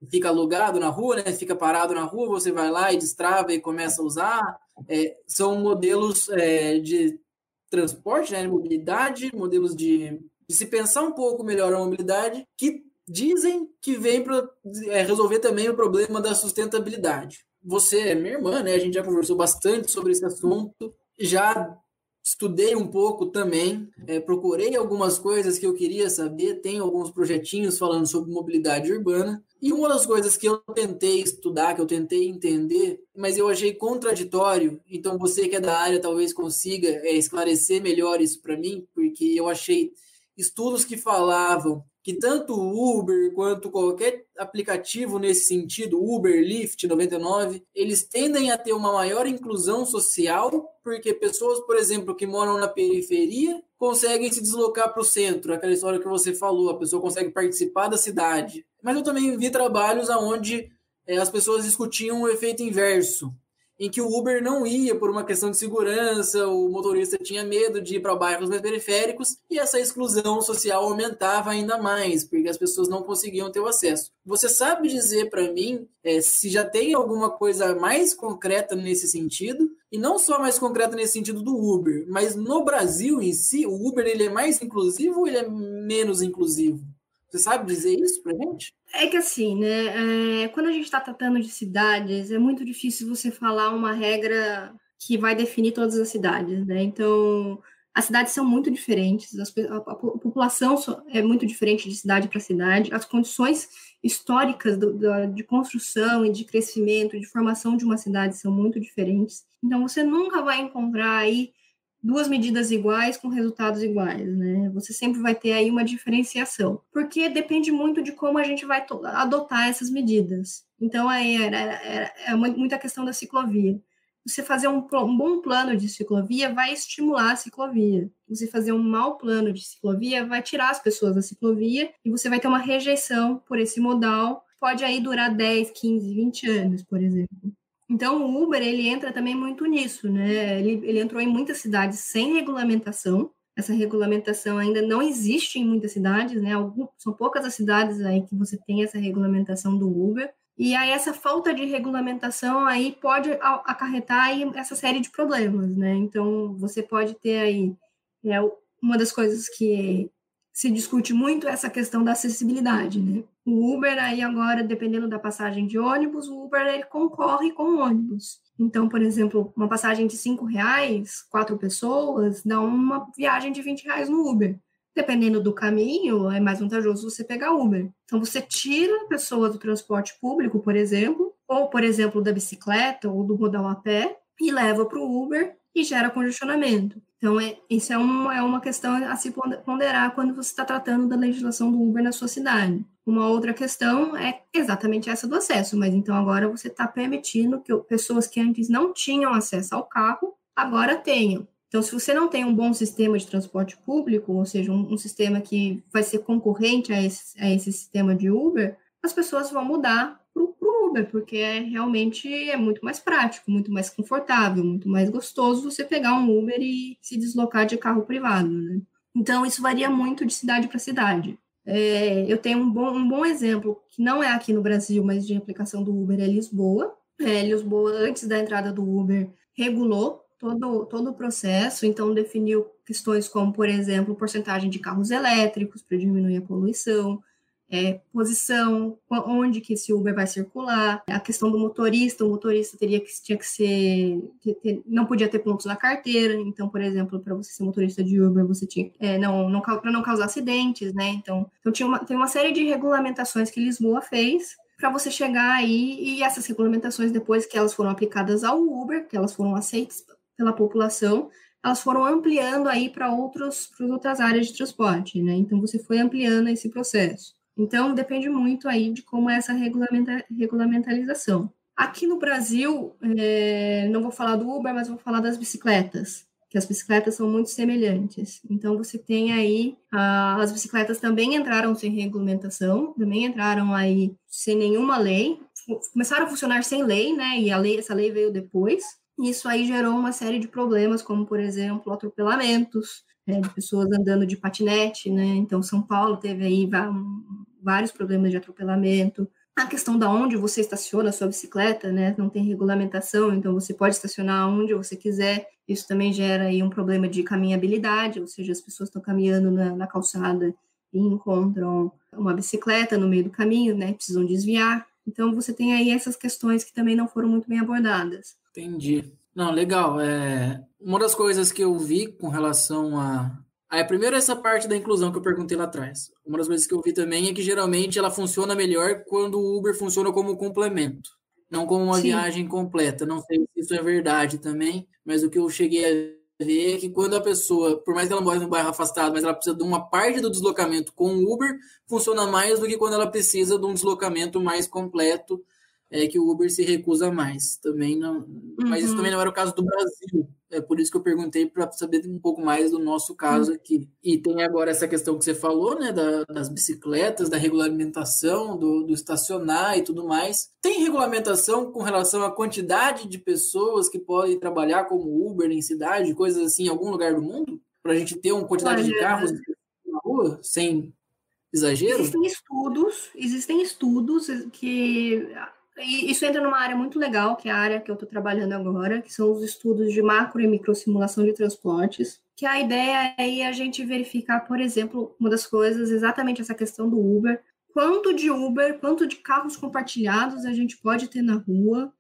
Speaker 2: fica alugado na rua, né? Fica parado na rua, você vai lá e destrava e começa a usar. É, são modelos é, de transporte, né? mobilidade, modelos de, de se pensar um pouco melhor a mobilidade que dizem que vem para é, resolver também o problema da sustentabilidade. Você é minha irmã, né? A gente já conversou bastante sobre esse assunto, já estudei um pouco também, é, procurei algumas coisas que eu queria saber, tem alguns projetinhos falando sobre mobilidade urbana. E uma das coisas que eu tentei estudar, que eu tentei entender, mas eu achei contraditório, então você que é da área talvez consiga é, esclarecer melhor isso para mim, porque eu achei estudos que falavam que tanto o Uber quanto qualquer aplicativo nesse sentido, Uber, Lyft, 99, eles tendem a ter uma maior inclusão social, porque pessoas, por exemplo, que moram na periferia conseguem se deslocar para o centro, aquela história que você falou, a pessoa consegue participar da cidade. Mas eu também vi trabalhos onde é, as pessoas discutiam o efeito inverso em que o Uber não ia por uma questão de segurança, o motorista tinha medo de ir para bairros mais periféricos e essa exclusão social aumentava ainda mais, porque as pessoas não conseguiam ter o acesso. Você sabe dizer para mim é, se já tem alguma coisa mais concreta nesse sentido? E não só mais concreta nesse sentido do Uber, mas no Brasil em si, o Uber ele é mais inclusivo ou ele é menos inclusivo? Você sabe dizer isso para gente?
Speaker 3: É que assim, né? É, quando a gente está tratando de cidades, é muito difícil você falar uma regra que vai definir todas as cidades, né? Então, as cidades são muito diferentes, as, a, a, população é muito diferente de cidade para cidade, as condições históricas do, do, de construção e de crescimento, de formação de uma cidade são muito diferentes. Então, você nunca vai encontrar aí duas medidas iguais com resultados iguais, né? Você sempre vai ter aí uma diferenciação, porque depende muito de como a gente vai adotar essas medidas. Então, aí era, é muita questão da ciclovia. Você fazer um, um, bom plano de ciclovia vai estimular a ciclovia. Você fazer um mau plano de ciclovia vai tirar as pessoas da ciclovia e você vai ter uma rejeição por esse modal. Pode aí durar 10, 15, 20 anos, por exemplo. Então, o Uber, ele entra também muito nisso, né? Ele, ele entrou em muitas cidades sem regulamentação. Essa regulamentação ainda não existe em muitas cidades, né? Algum, são poucas as cidades aí que você tem essa regulamentação do Uber. E aí essa falta de regulamentação aí pode acarretar aí essa série de problemas, né? Então, você pode ter aí é, uma das coisas que se discute muito essa questão da acessibilidade, né? O Uber aí agora, dependendo da passagem de ônibus, o Uber ele concorre com ônibus. Então, por exemplo, uma passagem de cinco reais, quatro pessoas, dá uma viagem de 20 reais no Uber. Dependendo do caminho, é mais vantajoso você pegar Uber. Então, você tira a pessoa do transporte público, por exemplo, ou, por exemplo, da bicicleta ou do modal a pé, e leva para o Uber e gera congestionamento. Então, é, isso é uma, é uma questão a se ponderar quando você está tratando da legislação do Uber na sua cidade. Uma outra questão é exatamente essa do acesso, mas então agora você está permitindo que pessoas que antes não tinham acesso ao carro, agora tenham. Então, se você não tem um bom sistema de transporte público, ou seja, um, um sistema que vai ser concorrente a esse, a esse sistema de Uber, as pessoas vão mudar para o Uber, porque é, realmente é muito mais prático, muito mais confortável, muito mais gostoso você pegar um Uber e se deslocar de carro privado. Né? Então, isso varia muito de cidade para cidade. É, eu tenho um bom, um bom exemplo, que não é aqui no Brasil, mas de aplicação do Uber, é Lisboa. É, Lisboa, antes da entrada do Uber, regulou todo, todo o processo, então definiu questões como, por exemplo, porcentagem de carros elétricos para diminuir a poluição, é, posição, onde que esse Uber vai circular, a questão do motorista, o motorista teria que, tinha que ser, ter, não podia ter pontos na carteira, então, por exemplo, para você ser motorista de Uber, você tinha, é, não, não para não causar acidentes, né, então, então tinha uma, tem uma série de regulamentações que Lisboa fez para você chegar aí, e essas regulamentações, depois que elas foram aplicadas ao Uber, que elas foram aceitas pela população, elas foram ampliando aí para outros para outras áreas de transporte, né? Então você foi ampliando esse processo. Então, depende muito aí de como é essa regulamenta, regulamentalização. Aqui no Brasil, é, não vou falar do Uber, mas vou falar das bicicletas. que as bicicletas são muito semelhantes. Então, você tem aí, ah, as bicicletas também entraram sem regulamentação, também entraram aí sem nenhuma lei, começaram a funcionar sem lei, né? E a lei, essa lei veio depois. Isso aí gerou uma série de problemas, como, por exemplo, atropelamentos, né, de pessoas andando de patinete, né? Então, São Paulo teve aí vários problemas de atropelamento, a questão da onde você estaciona a sua bicicleta, né? Não tem regulamentação, então você pode estacionar onde você quiser. Isso também gera aí um problema de caminhabilidade, ou seja, as pessoas estão caminhando na, na calçada e encontram uma bicicleta no meio do caminho, né? Precisam desviar. Então você tem aí essas questões que também não foram muito bem abordadas.
Speaker 2: Entendi. Não, legal. É, uma das coisas que eu vi com relação a, Aí, primeiro, essa parte da inclusão que eu perguntei lá atrás. Uma das coisas que eu vi também é que geralmente ela funciona melhor quando o Uber funciona como complemento, não como uma Sim. viagem completa. Não sei se isso é verdade também, mas o que eu cheguei a ver é que quando a pessoa, por mais que ela mora num bairro afastado, mas ela precisa de uma parte do deslocamento com o Uber, funciona mais do que quando ela precisa de um deslocamento mais completo é que o Uber se recusa mais. Também não, uhum. mas isso também uhum. não era o caso do Brasil. É por isso que eu perguntei para saber um pouco mais do nosso caso uhum. aqui. E tem agora essa questão que você falou, né, da, das bicicletas, da regulamentação, do, do estacionar e tudo mais. Tem regulamentação com relação à quantidade de pessoas que podem trabalhar como Uber em cidade, coisas assim, em algum lugar do mundo, para a gente ter uma quantidade Olha, de carros na rua sem exagero?
Speaker 3: Existem estudos, existem estudos que isso entra numa área muito legal, que é a área que eu estou trabalhando agora, que são os estudos de macro e microsimulação de transportes, que a ideia é a gente verificar, por exemplo, uma das coisas, exatamente essa questão do Uber, quanto de Uber, quanto de carros compartilhados a gente pode ter na rua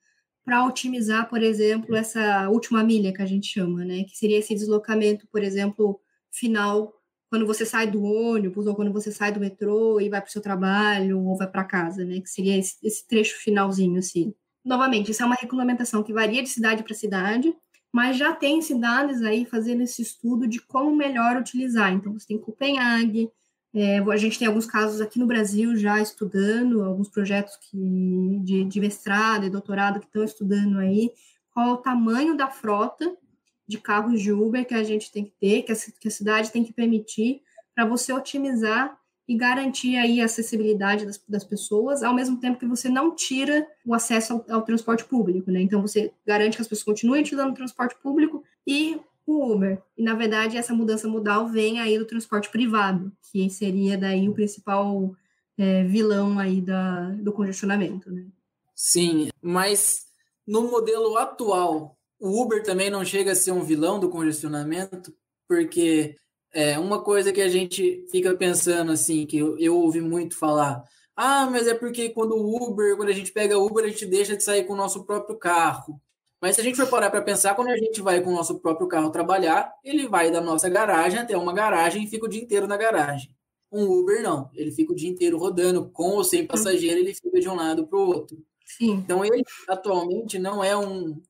Speaker 3: para otimizar, por exemplo, essa última milha que a gente chama, né? Que seria esse deslocamento, por exemplo, final quando você sai do ônibus ou quando você sai do metrô e vai para o seu trabalho ou vai para casa, né? Que seria esse, esse, trecho finalzinho, assim. Novamente, isso é uma regulamentação que varia de cidade para cidade, mas já tem cidades aí fazendo esse estudo de como melhor utilizar. Então, você tem Copenhague, é, a gente tem alguns casos aqui no Brasil já estudando, alguns projetos que, de, de mestrado e doutorado que estão estudando aí qual o tamanho da frota de carros de Uber que a gente tem que ter, que a, que a cidade tem que permitir, para você otimizar e garantir aí a acessibilidade das, das, pessoas, ao mesmo tempo que você não tira o acesso ao, ao, transporte público, né? Então você garante que as pessoas continuem utilizando o transporte público e o Uber. E na verdade essa mudança modal vem aí do transporte privado, que seria daí o principal é, vilão aí da, do congestionamento, né?
Speaker 2: Sim, mas no modelo atual o Uber também não chega a ser um vilão do congestionamento, porque é uma coisa que a gente fica pensando assim, que eu, eu ouvi muito falar, ah, mas é porque quando o Uber, quando a gente pega Uber, a gente deixa de sair com o nosso próprio carro. Mas se a gente for parar para pensar, quando a gente vai com o nosso próprio carro trabalhar, ele vai da nossa garagem até uma garagem e fica o dia inteiro na garagem. Um Uber não, ele fica o dia inteiro rodando, com ou sem passageiro, ele fica de um lado para o outro. Sim. Então ele atualmente não é um,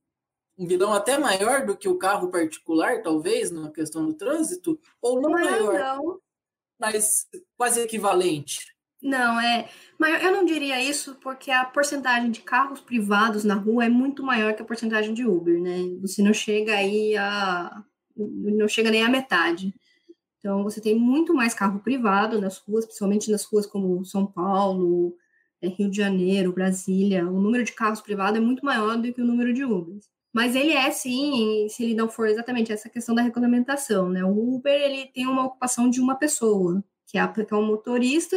Speaker 2: um vilão até maior do que o carro particular, talvez, na questão do trânsito, ou não, maior, não. mas quase equivalente.
Speaker 3: Não, é. Mas eu não diria isso porque a porcentagem de carros privados na rua é muito maior que a porcentagem de Uber, né? Você não chega aí a. não chega nem à metade. Então, você tem muito mais carro privado nas ruas, principalmente nas ruas como São Paulo, é, Rio de Janeiro, Brasília. O número de carros privados é muito maior do que o número de Ubers. Mas ele é sim, se ele não for exatamente essa questão da regulamentação, né? O Uber ele tem uma ocupação de uma pessoa, que é, que é um motorista,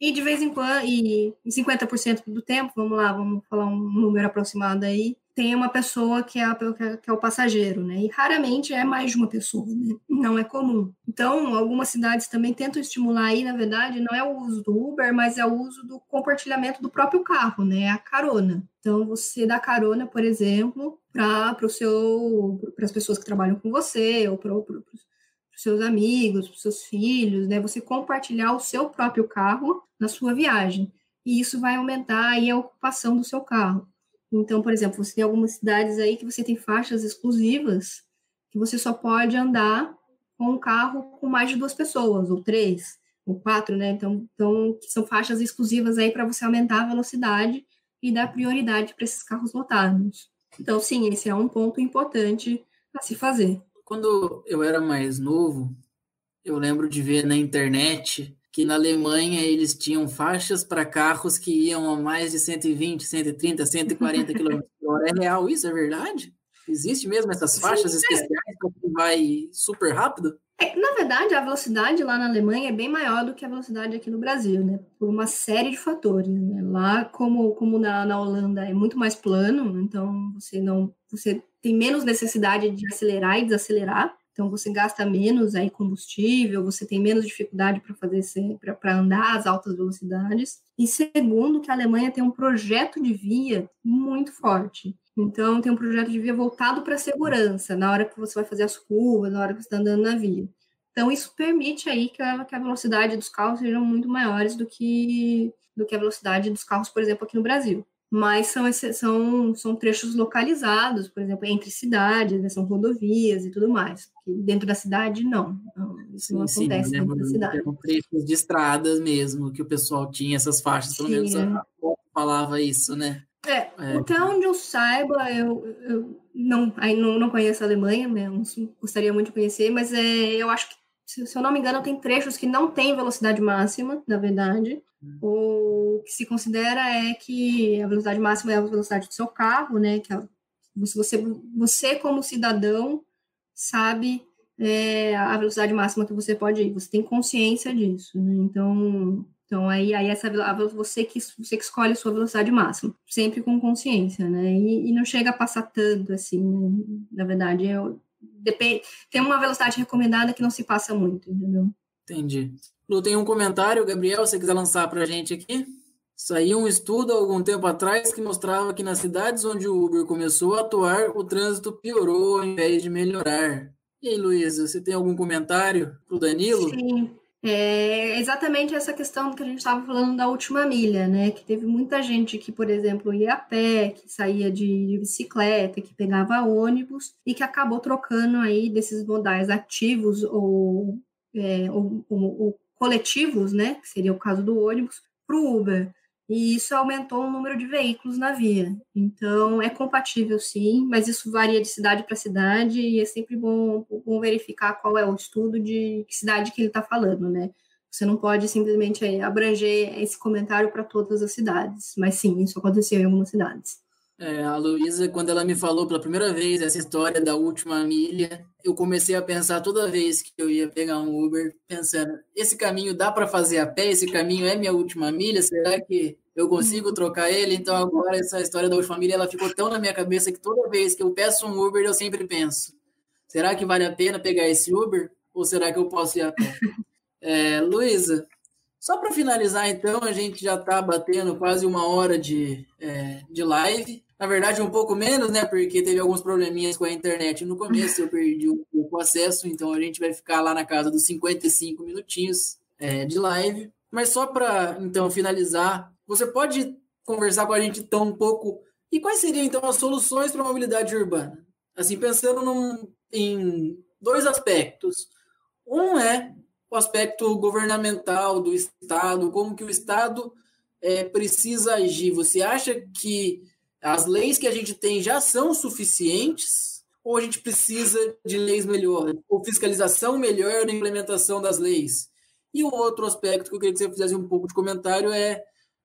Speaker 3: e de vez em quando, e 50% do tempo, vamos lá, vamos falar um número aproximado aí, tem uma pessoa que é, que é o passageiro, né? E raramente é mais de uma pessoa, né? Não é comum. Então, algumas cidades também tentam estimular aí, na verdade, não é o uso do Uber, mas é o uso do compartilhamento do próprio carro, né? A carona. Então, você dá carona, por exemplo, para as pessoas que trabalham com você ou para os seus amigos, para os seus filhos, né? Você compartilhar o seu próprio carro na sua viagem. E isso vai aumentar aí a ocupação do seu carro. Então, por exemplo, você tem algumas cidades aí que você tem faixas exclusivas que você só pode andar com um carro com mais de duas pessoas, ou três, ou quatro, né? Então, então são faixas exclusivas aí para você aumentar a velocidade e dar prioridade para esses carros lotados. Então, sim, esse é um ponto importante a se fazer.
Speaker 2: Quando eu era mais novo, eu lembro de ver na internet que na Alemanha eles tinham faixas para carros que iam a mais de 120, 130, 140 km por hora. É real isso? É verdade? Existe mesmo essas faixas Sim, especiais para que vai super rápido?
Speaker 3: É, na verdade, a velocidade lá na Alemanha é bem maior do que a velocidade aqui no Brasil, né? Por uma série de fatores. Né? Lá, como, como na, na Holanda é muito mais plano, então você não você tem menos necessidade de acelerar e desacelerar. Então você gasta menos aí combustível, você tem menos dificuldade para fazer para andar às altas velocidades. E segundo, que a Alemanha tem um projeto de via muito forte. Então, tem um projeto de via voltado para a segurança, na hora que você vai fazer as curvas, na hora que você está andando na via. Então, isso permite aí que a, que a velocidade dos carros sejam muito maiores do que, do que a velocidade dos carros, por exemplo, aqui no Brasil. Mas são, são, são trechos localizados, por exemplo, entre cidades, né, são rodovias e tudo mais. dentro da cidade, não. não isso sim, não acontece sim, dentro da cidade. São
Speaker 2: trechos de estradas mesmo, que o pessoal tinha essas faixas, pelo menos a falava isso, né?
Speaker 3: É, é. até onde eu saiba, eu, eu não, aí não, não conheço a Alemanha, mesmo, gostaria muito de conhecer, mas é, eu acho que, se, se eu não me engano, tem trechos que não têm velocidade máxima, na verdade. Hum. O que se considera é que a velocidade máxima é a velocidade do seu carro, né? Que a, você, você, como cidadão, sabe é, a velocidade máxima que você pode ir. Você tem consciência disso, né? Então, então, aí, aí essa, você, que, você que escolhe a sua velocidade máxima, sempre com consciência, né? E, e não chega a passar tanto, assim, né? Na verdade, eu, depende, tem uma velocidade recomendada que não se passa muito, entendeu?
Speaker 2: Entendi. Lu, tem um comentário, Gabriel, se você quiser lançar para a gente aqui. Saiu um estudo há algum tempo atrás que mostrava que nas cidades onde o Uber começou a atuar, o trânsito piorou ao invés de melhorar. E aí, Luísa, você tem algum comentário para o Danilo?
Speaker 3: Sim. É exatamente essa questão que a gente estava falando da última milha, né? Que teve muita gente que, por exemplo, ia a pé, que saía de bicicleta, que pegava ônibus e que acabou trocando aí desses modais ativos ou, é, ou, ou, ou coletivos, né? Que seria o caso do ônibus, para o Uber e isso aumentou o número de veículos na via. Então, é compatível sim, mas isso varia de cidade para cidade e é sempre bom, bom, verificar qual é o estudo de que cidade que ele está falando, né? Você não pode simplesmente abranger esse comentário para todas as cidades, mas sim, isso aconteceu em algumas cidades.
Speaker 2: É, a Luísa, quando ela me falou pela primeira vez essa história da última milha, eu comecei a pensar toda vez que eu ia pegar um Uber, pensando: esse caminho dá para fazer a pé? Esse caminho é minha última milha? Será que eu consigo trocar ele? Então, agora, essa história da última milha ela ficou tão na minha cabeça que toda vez que eu peço um Uber, eu sempre penso: será que vale a pena pegar esse Uber? Ou será que eu posso ir a pé? É, Luísa, só para finalizar, então, a gente já está batendo quase uma hora de, é, de live. Na verdade, um pouco menos, né? Porque teve alguns probleminhas com a internet no começo, eu perdi um pouco o acesso, então a gente vai ficar lá na casa dos 55 minutinhos é, de live. Mas só para, então, finalizar, você pode conversar com a gente então um pouco. E quais seriam, então, as soluções para a mobilidade urbana? Assim, pensando num, em dois aspectos. Um é o aspecto governamental do Estado, como que o Estado é, precisa agir. Você acha que as leis que a gente tem já são suficientes ou a gente precisa de leis melhores, ou fiscalização melhor na implementação das leis? E o outro aspecto que eu queria que você fizesse um pouco de comentário é,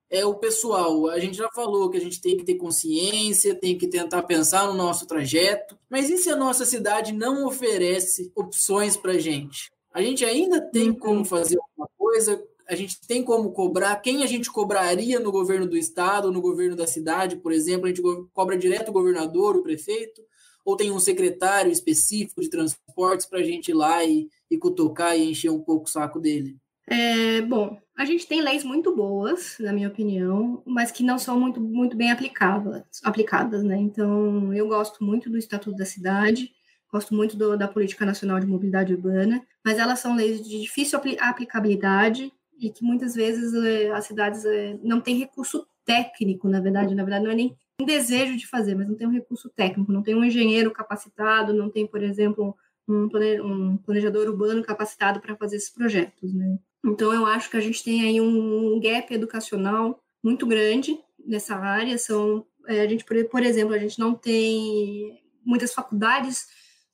Speaker 2: é o pessoal. A gente já falou que a gente tem que ter consciência, tem que tentar pensar no nosso trajeto, mas e se a nossa cidade não oferece opções para a gente? A gente ainda tem uhum. como fazer alguma coisa a gente tem como cobrar, quem a gente cobraria no governo do estado, no governo da cidade, por exemplo, a gente cobra direto o governador, o prefeito, ou tem um secretário específico de transportes para a gente ir lá e, e cutucar e encher um pouco o saco dele?
Speaker 3: É, bom, a gente tem leis muito boas, na minha opinião, mas que não são muito, muito bem aplicadas, aplicadas, né? Então, eu gosto muito do Estatuto da Cidade, gosto muito do, da Política Nacional de Mobilidade Urbana, mas elas são leis de difícil aplicabilidade e que muitas vezes é, as cidades é, não têm recurso técnico, na verdade, na verdade não é nem desejo de fazer, mas não tem um recurso técnico, não tem um engenheiro capacitado, não tem, por exemplo, um planejador urbano capacitado para fazer esses projetos, né? Então eu acho que a gente tem aí um gap educacional muito grande nessa área. São é, a gente, por exemplo, a gente não tem muitas faculdades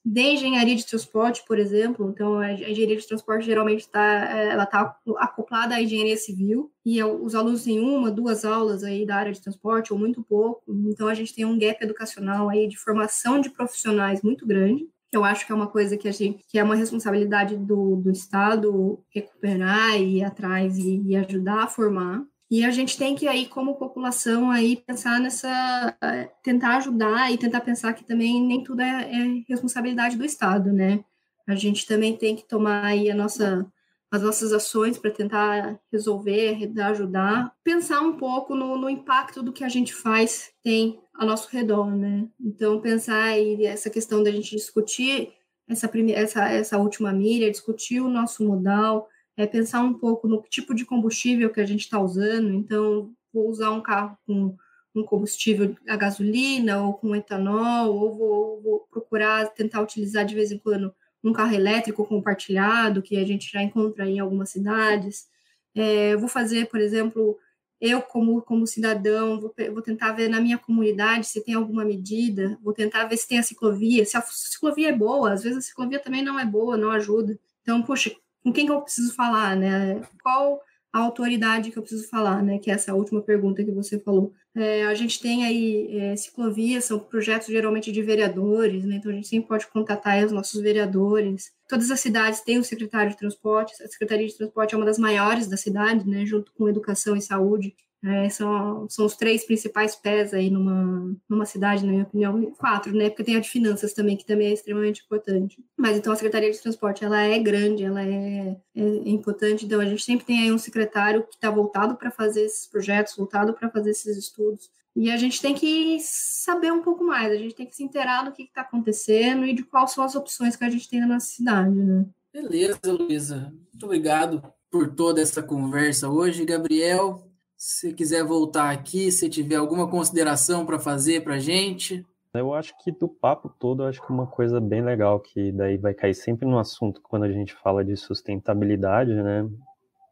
Speaker 3: de engenharia de transporte, por exemplo. Então, a engenharia de transporte geralmente está ela tá acoplada à engenharia civil e os alunos têm uma, duas aulas aí da área de transporte ou muito pouco. Então, a gente tem um gap educacional aí de formação de profissionais muito grande. Eu acho que é uma coisa que a gente, que é uma responsabilidade do, do Estado recuperar e ir atrás e, e ajudar a formar. E a gente tem que aí, como população, aí pensar nessa, tentar ajudar e tentar pensar que também nem tudo é, é responsabilidade do Estado, né? A gente também tem que tomar aí a nossa, as nossas ações para tentar resolver, ajudar, pensar um pouco no, no, impacto do que a gente faz tem ao nosso redor, né? Então, pensar aí essa questão da gente discutir essa, primeira, essa, essa última milha, discutir o nosso modal, é pensar um pouco no tipo de combustível que a gente está usando. Então, vou usar um carro com um combustível a gasolina ou com etanol, ou vou, vou, procurar tentar utilizar de vez em quando um carro elétrico compartilhado, que a gente já encontra em algumas cidades. É, vou fazer, por exemplo, eu como, como cidadão, vou, vou tentar ver na minha comunidade se tem alguma medida, vou tentar ver se tem a ciclovia, se a ciclovia é boa, às vezes a ciclovia também não é boa, não ajuda. Então, poxa, com quem que eu preciso falar, né? Qual a autoridade que eu preciso falar, né? Que é essa última pergunta que você falou. É, a gente tem aí é, ciclovias, são projetos geralmente de vereadores, né? Então a gente sempre pode contatar os nossos vereadores. Todas as cidades têm um secretário de transporte. A Secretaria de Transporte é uma das maiores da cidade, né? Junto com educação e saúde. É, são, são os três principais pés aí numa, numa cidade, na minha opinião, quatro, né? Porque tem a de finanças também, que também é extremamente importante. Mas então a Secretaria de Transporte, ela é grande, ela é, é, é importante, então a gente sempre tem aí um secretário que está voltado para fazer esses projetos, voltado para fazer esses estudos. E a gente tem que saber um pouco mais, a gente tem que se inteirar do que está acontecendo e de quais são as opções que a gente tem na nossa cidade, né?
Speaker 2: Beleza, Luísa. Muito obrigado por toda essa conversa hoje. Gabriel, se quiser voltar aqui, se tiver alguma consideração para fazer para a gente.
Speaker 4: Eu acho que do papo todo, eu acho que uma coisa bem legal que daí vai cair sempre no assunto quando a gente fala de sustentabilidade, né?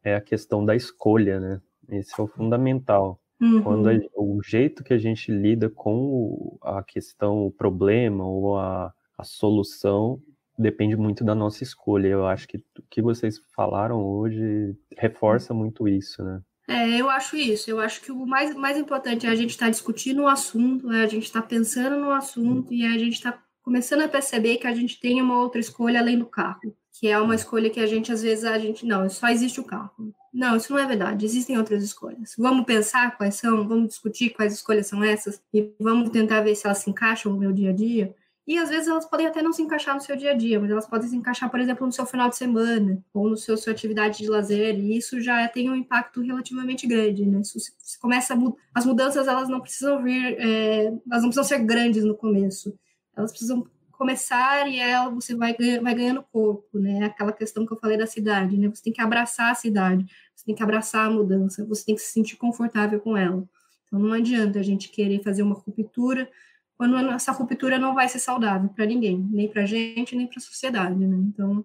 Speaker 4: É a questão da escolha, né? Esse é o fundamental. Uhum. Quando a, o jeito que a gente lida com a questão, o problema ou a, a solução depende muito da nossa escolha. Eu acho que o que vocês falaram hoje reforça muito isso, né?
Speaker 3: É, eu acho isso. Eu acho que o mais, mais importante é a gente estar tá discutindo o assunto, é a gente estar tá pensando no assunto e a gente estar tá começando a perceber que a gente tem uma outra escolha além do carro, que é uma escolha que a gente às vezes a gente não, só existe o carro. Não, isso não é verdade. Existem outras escolhas. Vamos pensar quais são, vamos discutir quais escolhas são essas e vamos tentar ver se elas se encaixam no meu dia a dia. E às vezes elas podem até não se encaixar no seu dia a dia, mas elas podem se encaixar, por exemplo, no seu final de semana ou no seu sua atividade de lazer, e isso já tem um impacto relativamente grande, né? Isso, se começa a, as mudanças elas não precisam vir, é, elas não precisam ser grandes no começo, elas precisam começar e ela, você vai, vai ganhando corpo, né? Aquela questão que eu falei da cidade, né? Você tem que abraçar a cidade, você tem que abraçar a mudança, você tem que se sentir confortável com ela. Então não adianta a gente querer fazer uma ruptura quando essa ruptura não vai ser saudável para ninguém, nem para a gente, nem para a sociedade, né? Então,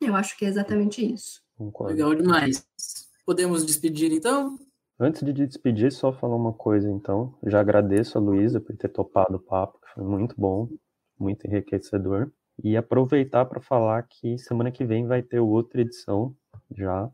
Speaker 3: eu acho que é exatamente isso.
Speaker 2: Concordo. Legal demais. Podemos despedir, então?
Speaker 4: Antes de despedir, só falar uma coisa, então. Já agradeço a Luísa por ter topado o papo, que foi muito bom, muito enriquecedor. E aproveitar para falar que semana que vem vai ter outra edição, já.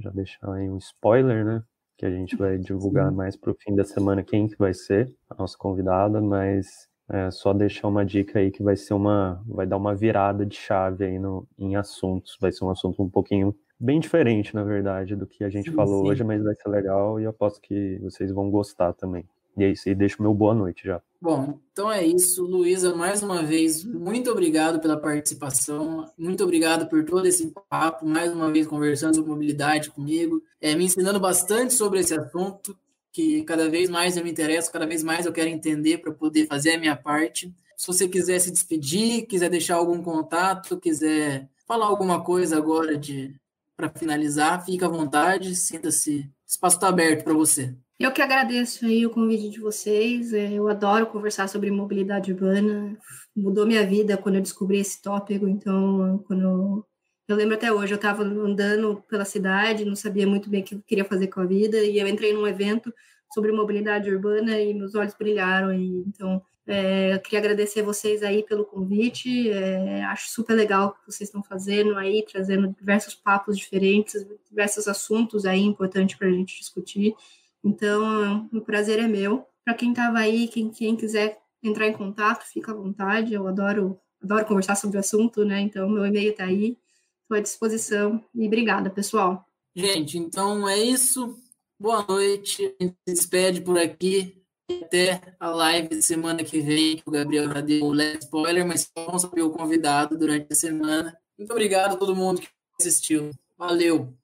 Speaker 4: Já deixar aí um spoiler, né? Que a gente vai divulgar mais para o fim da semana quem que vai ser a nossa convidada, mas é, só deixar uma dica aí que vai ser uma, vai dar uma virada de chave aí no, em assuntos, vai ser um assunto um pouquinho bem diferente, na verdade, do que a gente sim, falou sim. hoje, mas vai ser legal e eu aposto que vocês vão gostar também. E é isso aí, deixo meu boa noite já.
Speaker 2: Bom, então é isso. Luísa, mais uma vez, muito obrigado pela participação, muito obrigado por todo esse papo, mais uma vez conversando sobre mobilidade comigo, é, me ensinando bastante sobre esse assunto, que cada vez mais eu me interesso, cada vez mais eu quero entender para poder fazer a minha parte. Se você quiser se despedir, quiser deixar algum contato, quiser falar alguma coisa agora de para finalizar, fique à vontade, sinta-se, o espaço está aberto para você.
Speaker 3: Eu que agradeço aí o convite de vocês. É, eu adoro conversar sobre mobilidade urbana. Mudou minha vida quando eu descobri esse tópico. Então, quando eu lembro até hoje, eu estava andando pela cidade, não sabia muito bem o que eu queria fazer com a vida, e eu entrei num evento sobre mobilidade urbana e meus olhos brilharam. E, então, É, eu queria agradecer vocês aí pelo convite. É, acho super legal o que vocês estão fazendo aí, trazendo diversos papos diferentes, diversos assuntos aí importantes para a gente discutir. Então, o prazer é meu. Para quem estava aí, quem, quem quiser entrar em contato, fica à vontade. Eu adoro, adoro conversar sobre o assunto, né? Então, meu e-mail está aí, estou à disposição. E obrigada, pessoal.
Speaker 2: Gente, então é isso. Boa noite. A gente se despede por aqui. Até a live semana que vem, que o Gabriel já deu o spoiler, mas vamos saber o convidado durante a semana. Muito obrigado a todo mundo que assistiu. Valeu!